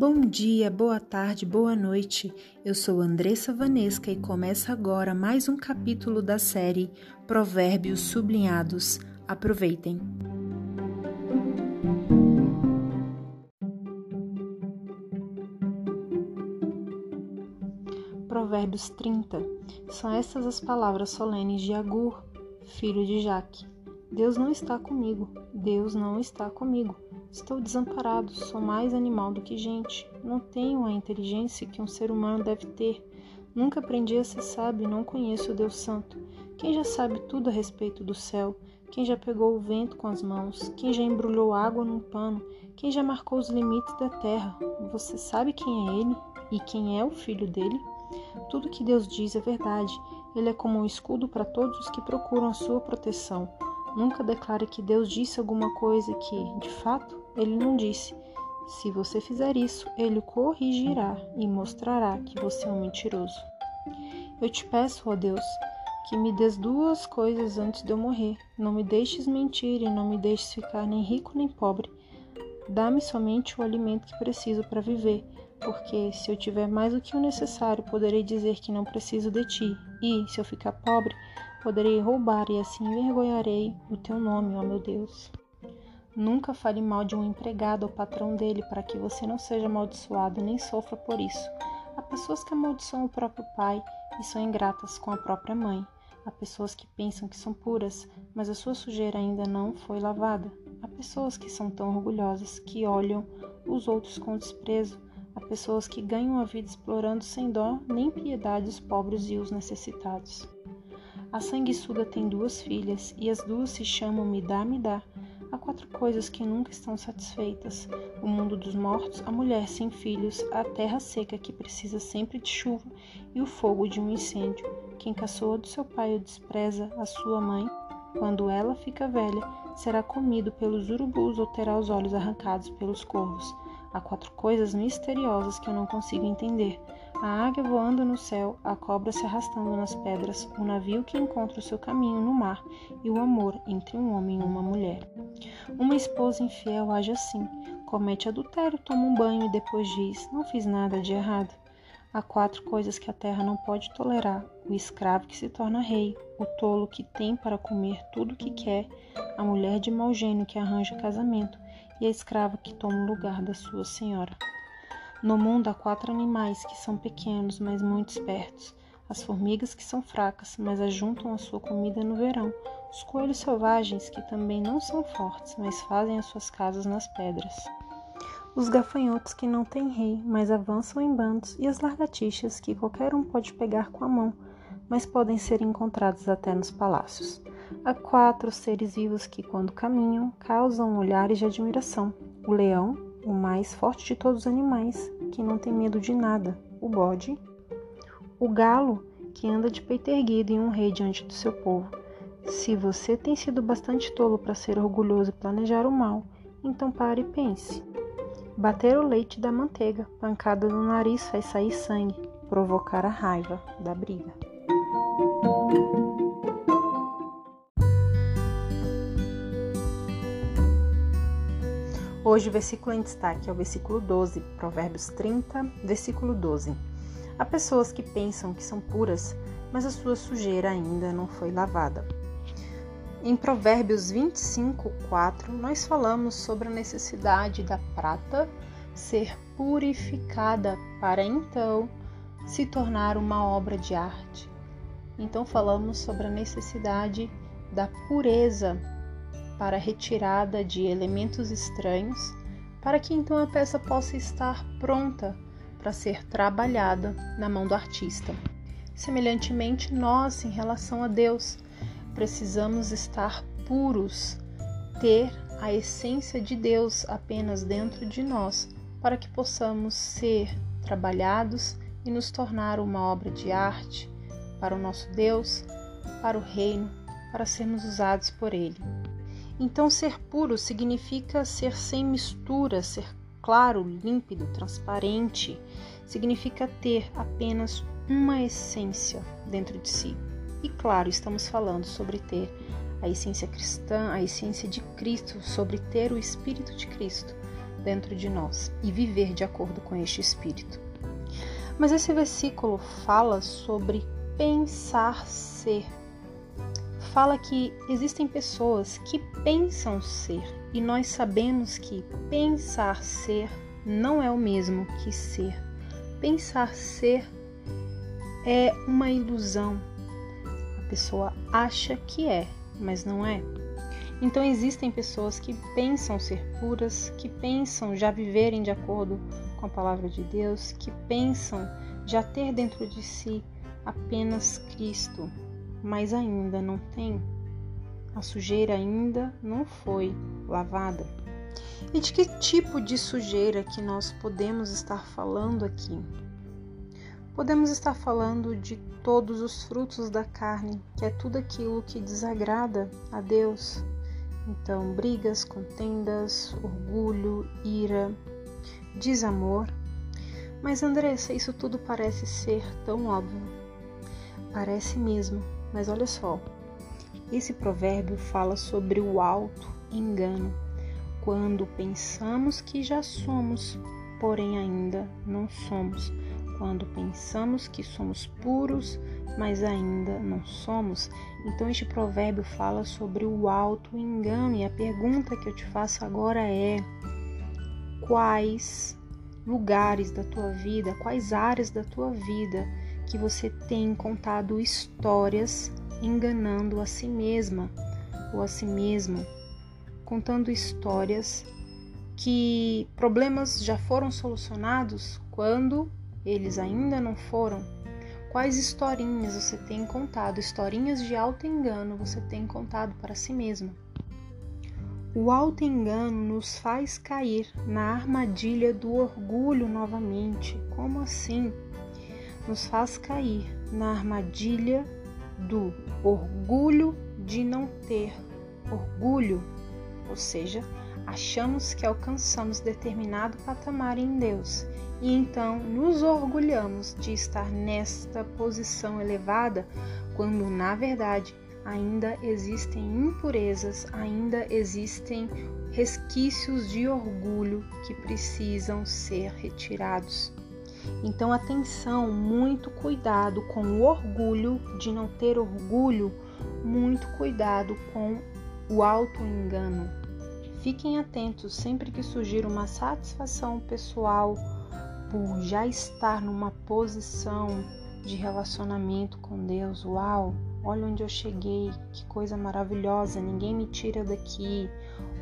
Bom dia, boa tarde, boa noite. Eu sou Andressa Vanesca e começa agora mais um capítulo da série Provérbios Sublinhados. Aproveitem. Provérbios 30. São estas as palavras solenes de Agur, filho de Jaque. Deus não está comigo, Deus não está comigo. Estou desamparado, sou mais animal do que gente. Não tenho a inteligência que um ser humano deve ter. Nunca aprendi a ser sábio não conheço o Deus Santo. Quem já sabe tudo a respeito do céu? Quem já pegou o vento com as mãos? Quem já embrulhou água num pano? Quem já marcou os limites da terra? Você sabe quem é ele e quem é o filho dele? Tudo que Deus diz é verdade. Ele é como um escudo para todos os que procuram a sua proteção. Nunca declare que Deus disse alguma coisa que, de fato, ele não disse. Se você fizer isso, ele corrigirá e mostrará que você é um mentiroso. Eu te peço, ó Deus, que me des duas coisas antes de eu morrer. Não me deixes mentir e não me deixes ficar nem rico nem pobre. Dá-me somente o alimento que preciso para viver, porque se eu tiver mais do que o necessário, poderei dizer que não preciso de ti, e, se eu ficar pobre, poderei roubar e assim envergonharei o teu nome, ó meu Deus. Nunca fale mal de um empregado ou patrão dele para que você não seja amaldiçoado nem sofra por isso. Há pessoas que amaldiçoam o próprio pai e são ingratas com a própria mãe. Há pessoas que pensam que são puras, mas a sua sujeira ainda não foi lavada. Há pessoas que são tão orgulhosas que olham os outros com desprezo. Há pessoas que ganham a vida explorando sem dó nem piedade os pobres e os necessitados. A sanguessuga tem duas filhas, e as duas se chamam Midá Midá. Há quatro coisas que nunca estão satisfeitas: o mundo dos mortos, a mulher sem filhos, a terra seca que precisa sempre de chuva e o fogo de um incêndio. Quem caçoa do seu pai ou despreza a sua mãe, quando ela fica velha, será comido pelos urubus ou terá os olhos arrancados pelos corvos. Há quatro coisas misteriosas que eu não consigo entender: a águia voando no céu, a cobra se arrastando nas pedras, o navio que encontra o seu caminho no mar e o amor entre um homem e uma mulher. Uma esposa infiel age assim: comete adultério, toma um banho e depois diz: Não fiz nada de errado. Há quatro coisas que a terra não pode tolerar: o escravo que se torna rei, o tolo que tem para comer tudo o que quer, a mulher de mau gênio que arranja casamento e a escrava que toma o lugar da sua senhora. No mundo há quatro animais que são pequenos, mas muito espertos. As formigas que são fracas, mas ajuntam a sua comida no verão. Os coelhos selvagens que também não são fortes, mas fazem as suas casas nas pedras. Os gafanhotos que não têm rei, mas avançam em bandos, e as lagartixas que qualquer um pode pegar com a mão, mas podem ser encontrados até nos palácios. Há quatro seres vivos que, quando caminham, causam olhares de admiração: o leão, o mais forte de todos os animais, que não tem medo de nada, o bode, o galo, que anda de peito erguido e um rei diante do seu povo. Se você tem sido bastante tolo para ser orgulhoso e planejar o mal, então pare e pense. Bater o leite da manteiga, pancada no nariz faz sair sangue, provocar a raiva da briga. Hoje o versículo em destaque é o versículo 12, Provérbios 30, versículo 12. Há pessoas que pensam que são puras, mas a sua sujeira ainda não foi lavada. Em Provérbios 25, 4, nós falamos sobre a necessidade da prata ser purificada para então se tornar uma obra de arte. Então falamos sobre a necessidade da pureza para a retirada de elementos estranhos, para que então a peça possa estar pronta para ser trabalhada na mão do artista. Semelhantemente, nós, em relação a Deus, precisamos estar puros, ter a essência de Deus apenas dentro de nós, para que possamos ser trabalhados e nos tornar uma obra de arte para o nosso Deus, para o reino, para sermos usados por Ele. Então, ser puro significa ser sem mistura, ser claro, límpido, transparente, significa ter apenas uma essência dentro de si. E claro, estamos falando sobre ter a essência cristã, a essência de Cristo, sobre ter o Espírito de Cristo. dentro de nós e viver de acordo com este espírito. Mas esse versículo fala sobre pensar ser. Fala que existem pessoas que pensam ser e nós sabemos que pensar ser não é o mesmo que ser. Pensar ser é uma ilusão. A pessoa acha que é, mas não é. Então existem pessoas que pensam ser puras, que pensam já viverem de acordo com a palavra de Deus, que pensam já ter dentro de si apenas Cristo, mas ainda não tem. A sujeira ainda não foi lavada. E de que tipo de sujeira que nós podemos estar falando aqui? Podemos estar falando de todos os frutos da carne, que é tudo aquilo que desagrada a Deus. Então, brigas, contendas, orgulho, ira, desamor. Mas, Andressa, isso tudo parece ser tão óbvio. Parece mesmo, mas olha só. Esse provérbio fala sobre o alto engano, quando pensamos que já somos, porém ainda não somos quando pensamos que somos puros, mas ainda não somos. Então, este provérbio fala sobre o alto engano, e a pergunta que eu te faço agora é: quais lugares da tua vida, quais áreas da tua vida que você tem contado histórias enganando a si mesma ou a si mesmo, contando histórias que problemas já foram solucionados quando eles ainda não foram? Quais historinhas você tem contado, historinhas de alto engano você tem contado para si mesma? O alto engano nos faz cair na armadilha do orgulho novamente. Como assim? Nos faz cair na armadilha do orgulho de não ter orgulho, ou seja, achamos que alcançamos determinado patamar em Deus e então nos orgulhamos de estar nesta posição elevada, quando na verdade ainda existem impurezas, ainda existem resquícios de orgulho que precisam ser retirados. Então, atenção, muito cuidado com o orgulho de não ter orgulho, muito cuidado com o auto-engano. Fiquem atentos sempre que surgir uma satisfação pessoal por já estar numa posição de relacionamento com Deus. Uau, olha onde eu cheguei, que coisa maravilhosa, ninguém me tira daqui.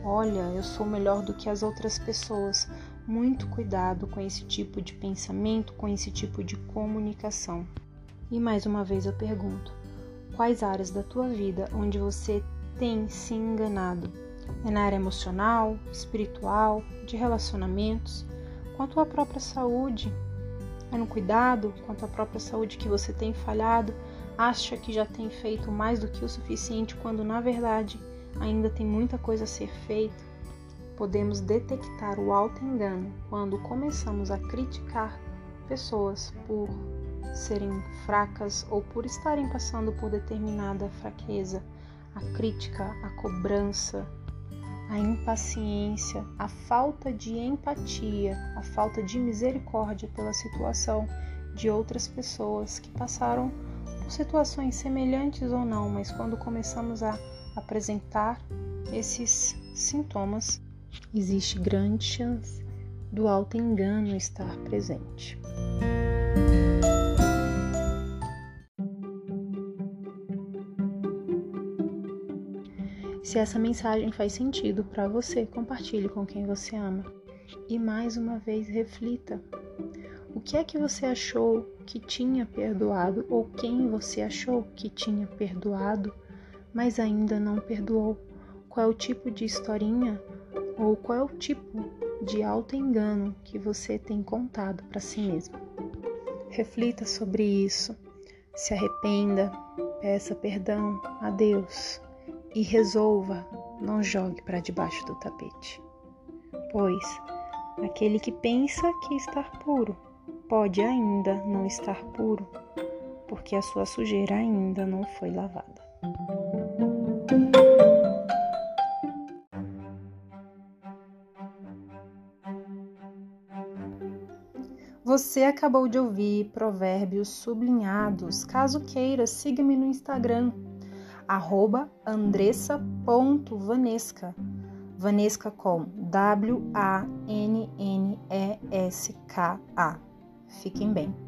Olha, eu sou melhor do que as outras pessoas. Muito cuidado com esse tipo de pensamento, com esse tipo de comunicação. E mais uma vez eu pergunto: quais áreas da tua vida onde você tem se enganado? É na área emocional, espiritual, de relacionamentos? quanto à própria saúde. É no cuidado quanto à própria saúde que você tem falhado, acha que já tem feito mais do que o suficiente, quando na verdade ainda tem muita coisa a ser feita. Podemos detectar o alto engano quando começamos a criticar pessoas por serem fracas ou por estarem passando por determinada fraqueza. A crítica, a cobrança, a impaciência, a falta de empatia, a falta de misericórdia pela situação de outras pessoas que passaram por situações semelhantes ou não, mas quando começamos a apresentar esses sintomas, existe grande chance do alto engano estar presente. Se essa mensagem faz sentido para você, compartilhe com quem você ama. E mais uma vez reflita. O que é que você achou que tinha perdoado ou quem você achou que tinha perdoado, mas ainda não perdoou? Qual é o tipo de historinha ou qual é o tipo de auto-engano que você tem contado para si mesmo? Reflita sobre isso, se arrependa, peça perdão a Deus e resolva, não jogue para debaixo do tapete. Pois aquele que pensa que está puro pode ainda não estar puro, porque a sua sujeira ainda não foi lavada. Você acabou de ouvir Provérbios Sublinhados. Caso queira, siga-me no Instagram, andressa.vanesca. Vanesca com W-A-N-N-E-S-K-A. Fiquem bem.